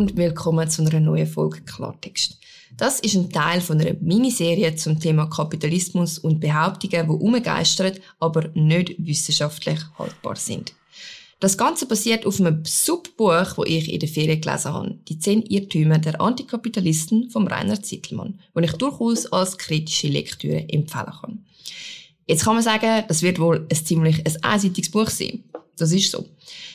und willkommen zu einer neuen Folge Klartext. Das ist ein Teil von einer Miniserie zum Thema Kapitalismus und Behauptungen, die umgeistern, aber nicht wissenschaftlich haltbar sind. Das Ganze basiert auf einem Subbuch, das ich in der Ferien gelesen habe. Die zehn Irrtümer der Antikapitalisten von Rainer Zittelmann, das ich durchaus als kritische Lektüre empfehlen kann. Jetzt kann man sagen, das wird wohl ein ziemlich ein einseitiges Buch sein. Das ist so.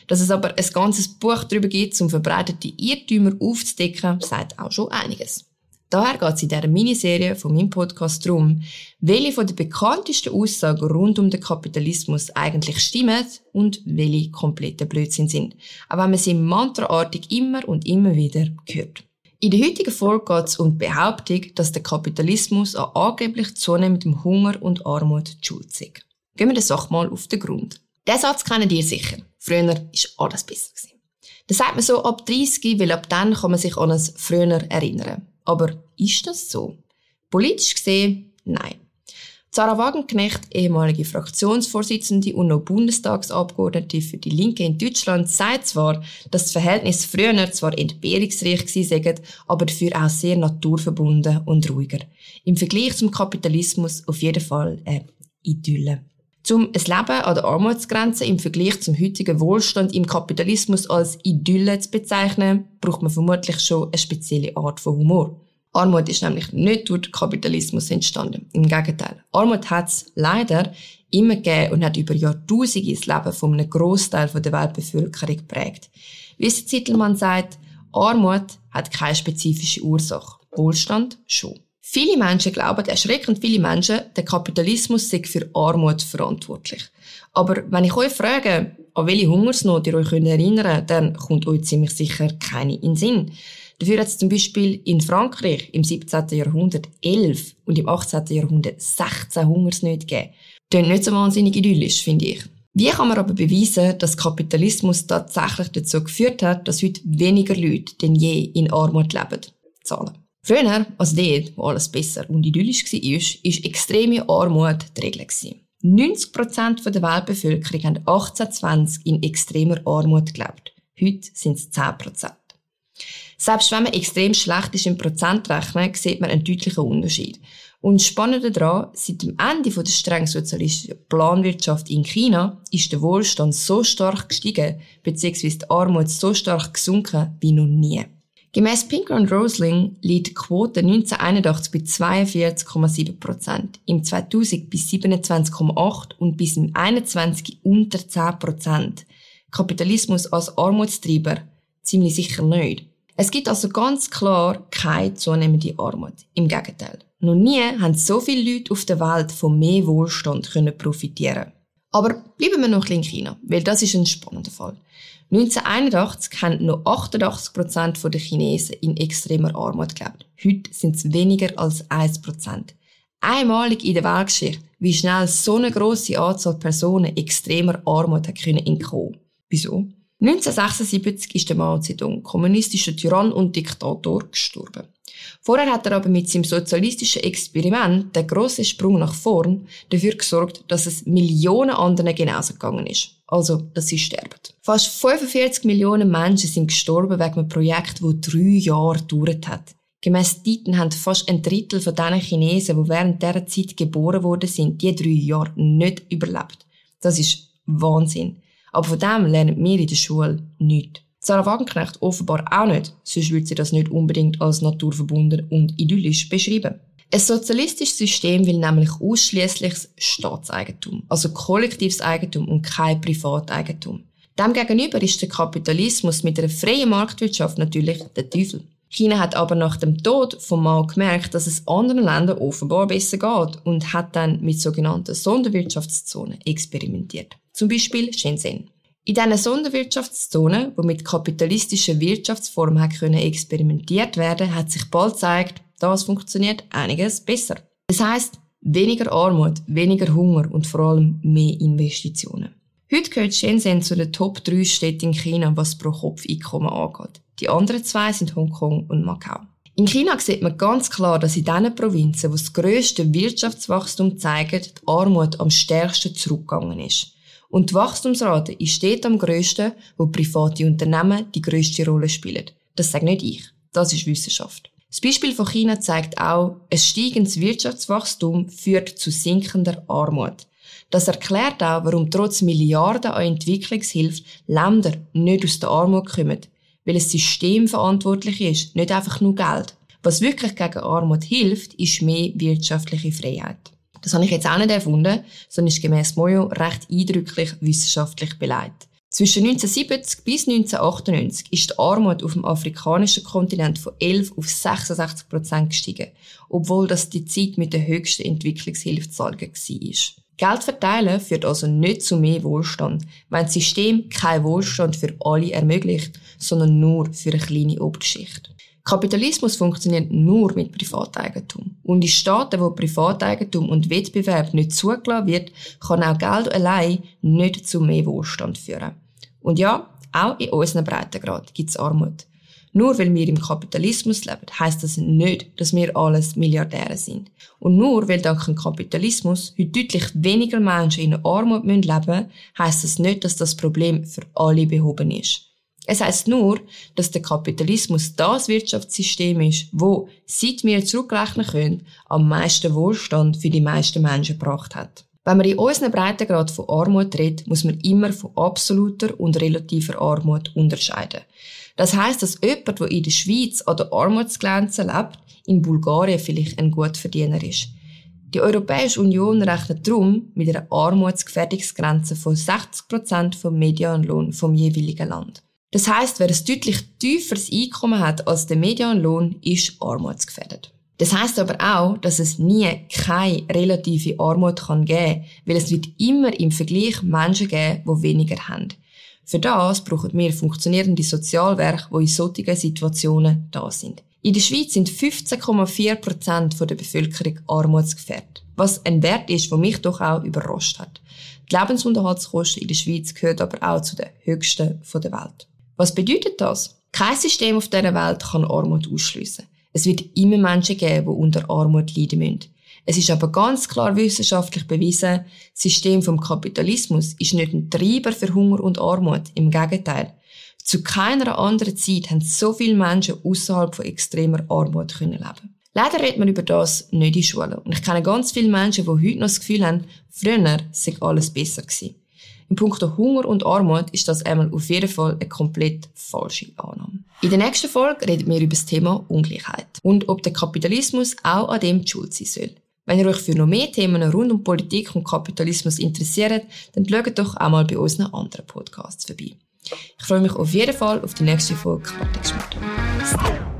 Dass es aber ein ganzes Buch darüber gibt, um verbreitete Irrtümer aufzudecken, sagt auch schon einiges. Daher geht es in dieser Miniserie von meinem Podcast darum, welche von den bekanntesten Aussagen rund um den Kapitalismus eigentlich stimmen und welche kompletter Blödsinn sind. Auch wenn man sie mantraartig immer und immer wieder hört. In der heutigen Folge geht es um die Behauptung, dass der Kapitalismus an angeblich zunehmendem Hunger und Armut schuld sei. Gehen wir der Sache mal auf den Grund. Der Satz kennt ihr sicher. Früher war alles besser. Das sagt man so ab 30, weil ab dann kann man sich an ein Früher erinnern. Aber ist das so? Politisch gesehen, nein. Sarah Wagenknecht, ehemalige Fraktionsvorsitzende und noch Bundestagsabgeordnete für die Linke in Deutschland, sagt zwar, dass das Verhältnis früher zwar entbehrungsreich gewesen aber dafür auch sehr naturverbunden und ruhiger. Im Vergleich zum Kapitalismus auf jeden Fall eine Idylle. Um ein Leben an der Armutsgrenze im Vergleich zum heutigen Wohlstand im Kapitalismus als Idylle zu bezeichnen, braucht man vermutlich schon eine spezielle Art von Humor. Armut ist nämlich nicht durch den Kapitalismus entstanden. Im Gegenteil. Armut hat es leider immer gegeben und hat über Jahrtausende das Leben von einem Großteil der Weltbevölkerung geprägt. Wie es Zittelmann sagt, Armut hat keine spezifische Ursache. Wohlstand schon. Viele Menschen glauben, erschreckend viele Menschen, der Kapitalismus sei für Armut verantwortlich. Aber wenn ich euch frage, an welche Hungersnot ihr euch erinnern könnt, dann kommt euch ziemlich sicher keine in den Sinn. Dafür hat es zum Beispiel in Frankreich im 17. Jahrhundert 11 und im 18. Jahrhundert 16 Hungersnöte gegeben. Klingt nicht so wahnsinnig idyllisch, finde ich. Wie kann man aber beweisen, dass Kapitalismus tatsächlich dazu geführt hat, dass heute weniger Leute denn je in Armut leben? Zahlen. Früher, als dort, wo alles besser und idyllisch war, ist extreme Armut die Regel. 90% der Weltbevölkerung haben 1820 in extremer Armut gelebt. Heute sind es 10%. Selbst wenn man extrem schlecht ist im Prozentrechnen, sieht man einen deutlichen Unterschied. Und spannend daran, seit dem Ende der streng sozialistischen Planwirtschaft in China ist der Wohlstand so stark gestiegen, beziehungsweise die Armut so stark gesunken wie noch nie. Gemäss Pinker und Rosling liegt die Quote 1981 bei 42,7 Prozent, im 2000 bei 27,8 und bis im 21 unter 10 Prozent. Kapitalismus als Armutstreiber ziemlich sicher nicht. Es gibt also ganz klar keine zunehmende Armut. Im Gegenteil. Noch nie haben so viele Leute auf der Welt von mehr Wohlstand können profitieren. Aber bleiben wir noch in China, weil das ist ein spannender Fall. 1981 haben noch 88% der Chinesen in extremer Armut gelebt. Heute sind es weniger als 1%. Einmalig in der Weltgeschichte, wie schnell so eine grosse Anzahl Personen extremer Armut können entkommen. Wieso? 1976 ist der Mao Zedong, kommunistischer Tyrann und Diktator, gestorben. Vorher hat er aber mit seinem sozialistischen Experiment, der grossen Sprung nach vorn, dafür gesorgt, dass es Millionen anderen genauso gegangen ist. Also, dass sie sterben. Fast 45 Millionen Menschen sind gestorben wegen einem Projekt, das drei Jahre gedauert hat. Gemäss Titen haben fast ein Drittel von diesen Chinesen, die während dieser Zeit geboren worden sind, die drei Jahre nicht überlebt. Das ist Wahnsinn. Aber von dem lernen wir in der Schule nichts. Sarah Wagenknecht offenbar auch nicht, sonst würde sie das nicht unbedingt als naturverbunden und idyllisch beschreiben. Ein sozialistisches System will nämlich ausschließlich Staatseigentum, also kollektives Eigentum und kein Privateigentum. Demgegenüber ist der Kapitalismus mit einer freien Marktwirtschaft natürlich der Teufel. China hat aber nach dem Tod von Mao gemerkt, dass es anderen Ländern offenbar besser geht und hat dann mit sogenannten Sonderwirtschaftszonen experimentiert. Zum Beispiel Shenzhen. In diesen Sonderwirtschaftszonen, wo mit kapitalistischen Wirtschaftsformen können experimentiert werden, hat sich bald gezeigt, das funktioniert einiges besser. Das heißt, weniger Armut, weniger Hunger und vor allem mehr Investitionen. Heute gehört Shenzhen zu den Top 3 Städten in China, was pro Kopf Einkommen angeht. Die anderen zwei sind Hongkong und Macau. In China sieht man ganz klar, dass in diesen Provinzen, wo das grösste Wirtschaftswachstum zeigt, die Armut am stärksten zurückgegangen ist. Und die Wachstumsrate ist dort am grössten, wo private Unternehmen die grösste Rolle spielen. Das sage nicht ich. Das ist Wissenschaft. Das Beispiel von China zeigt auch, ein steigendes Wirtschaftswachstum führt zu sinkender Armut. Das erklärt auch, warum trotz Milliarden an Entwicklungshilfe Länder nicht aus der Armut kommen, weil ein System verantwortlich ist, nicht einfach nur Geld. Was wirklich gegen Armut hilft, ist mehr wirtschaftliche Freiheit. Das habe ich jetzt auch nicht erfunden, sondern ist gemäß Moyo recht eindrücklich wissenschaftlich beleidigt. Zwischen 1970 bis 1998 ist die Armut auf dem afrikanischen Kontinent von 11 auf 66 Prozent gestiegen, obwohl das die Zeit mit der höchsten Entwicklungshilfezahl war. Geld verteilen führt also nicht zu mehr Wohlstand, wenn das System keinen Wohlstand für alle ermöglicht, sondern nur für eine kleine Oberschicht. Kapitalismus funktioniert nur mit Privateigentum. Und in Staaten, wo Privateigentum und Wettbewerb nicht zugelassen wird, kann auch Geld allein nicht zu mehr Wohlstand führen. Und ja, auch in unseren Breitengrad gibt es Armut. Nur weil wir im Kapitalismus leben, heißt das nicht, dass wir alles Milliardäre sind. Und nur weil dank dem Kapitalismus heute deutlich weniger Menschen in Armut leben müssen, heißt das nicht, dass das Problem für alle behoben ist. Es heißt nur, dass der Kapitalismus das Wirtschaftssystem ist, wo, seit wir zurückrechnen können, am meisten Wohlstand für die meisten Menschen gebracht hat. Wenn man in unseren Breitengrad von Armut redet, muss man immer von absoluter und relativer Armut unterscheiden. Das heißt, dass jemand, der in der Schweiz an der Armutsgrenze lebt, in Bulgarien vielleicht ein Gutverdiener ist. Die Europäische Union rechnet darum mit einer Armutsgefährdungsgrenze von 60% vom Medianlohn vom jeweiligen Land. Das heißt, wer ein deutlich tieferes Einkommen hat als der Medianlohn, ist armutsgefährdet. Das heißt aber auch, dass es nie keine relative Armut kann geben, weil es wird immer im Vergleich Menschen geben, die weniger haben. Für das brauchen wir funktionierende Sozialwerke, die in solchen Situationen da sind. In der Schweiz sind 15,4 Prozent der Bevölkerung armutsgefährdet. Was ein Wert ist, der mich doch auch überrascht hat. Die Lebensunterhaltskosten in der Schweiz gehören aber auch zu den höchsten der Welt. Was bedeutet das? Kein System auf dieser Welt kann Armut ausschliessen. Es wird immer Menschen geben, die unter Armut leiden müssen. Es ist aber ganz klar wissenschaftlich bewiesen, das System vom Kapitalismus ist nicht ein Treiber für Hunger und Armut. Im Gegenteil. Zu keiner anderen Zeit haben so viele Menschen außerhalb von extremer Armut können leben. Leider redet man über das nicht in Schulen. Und ich kenne ganz viele Menschen, die heute noch das Gefühl haben, früher sei alles besser gewesen. Im Punkt Hunger und Armut ist das einmal auf jeden Fall eine komplett falsche Annahme. In der nächsten Folge reden wir über das Thema Ungleichheit und ob der Kapitalismus auch an dem schuld sein soll. Wenn ihr euch für noch mehr Themen rund um Politik und Kapitalismus interessiert, dann schaut doch auch mal bei unseren anderen Podcasts vorbei. Ich freue mich auf jeden Fall auf die nächste Folge dann.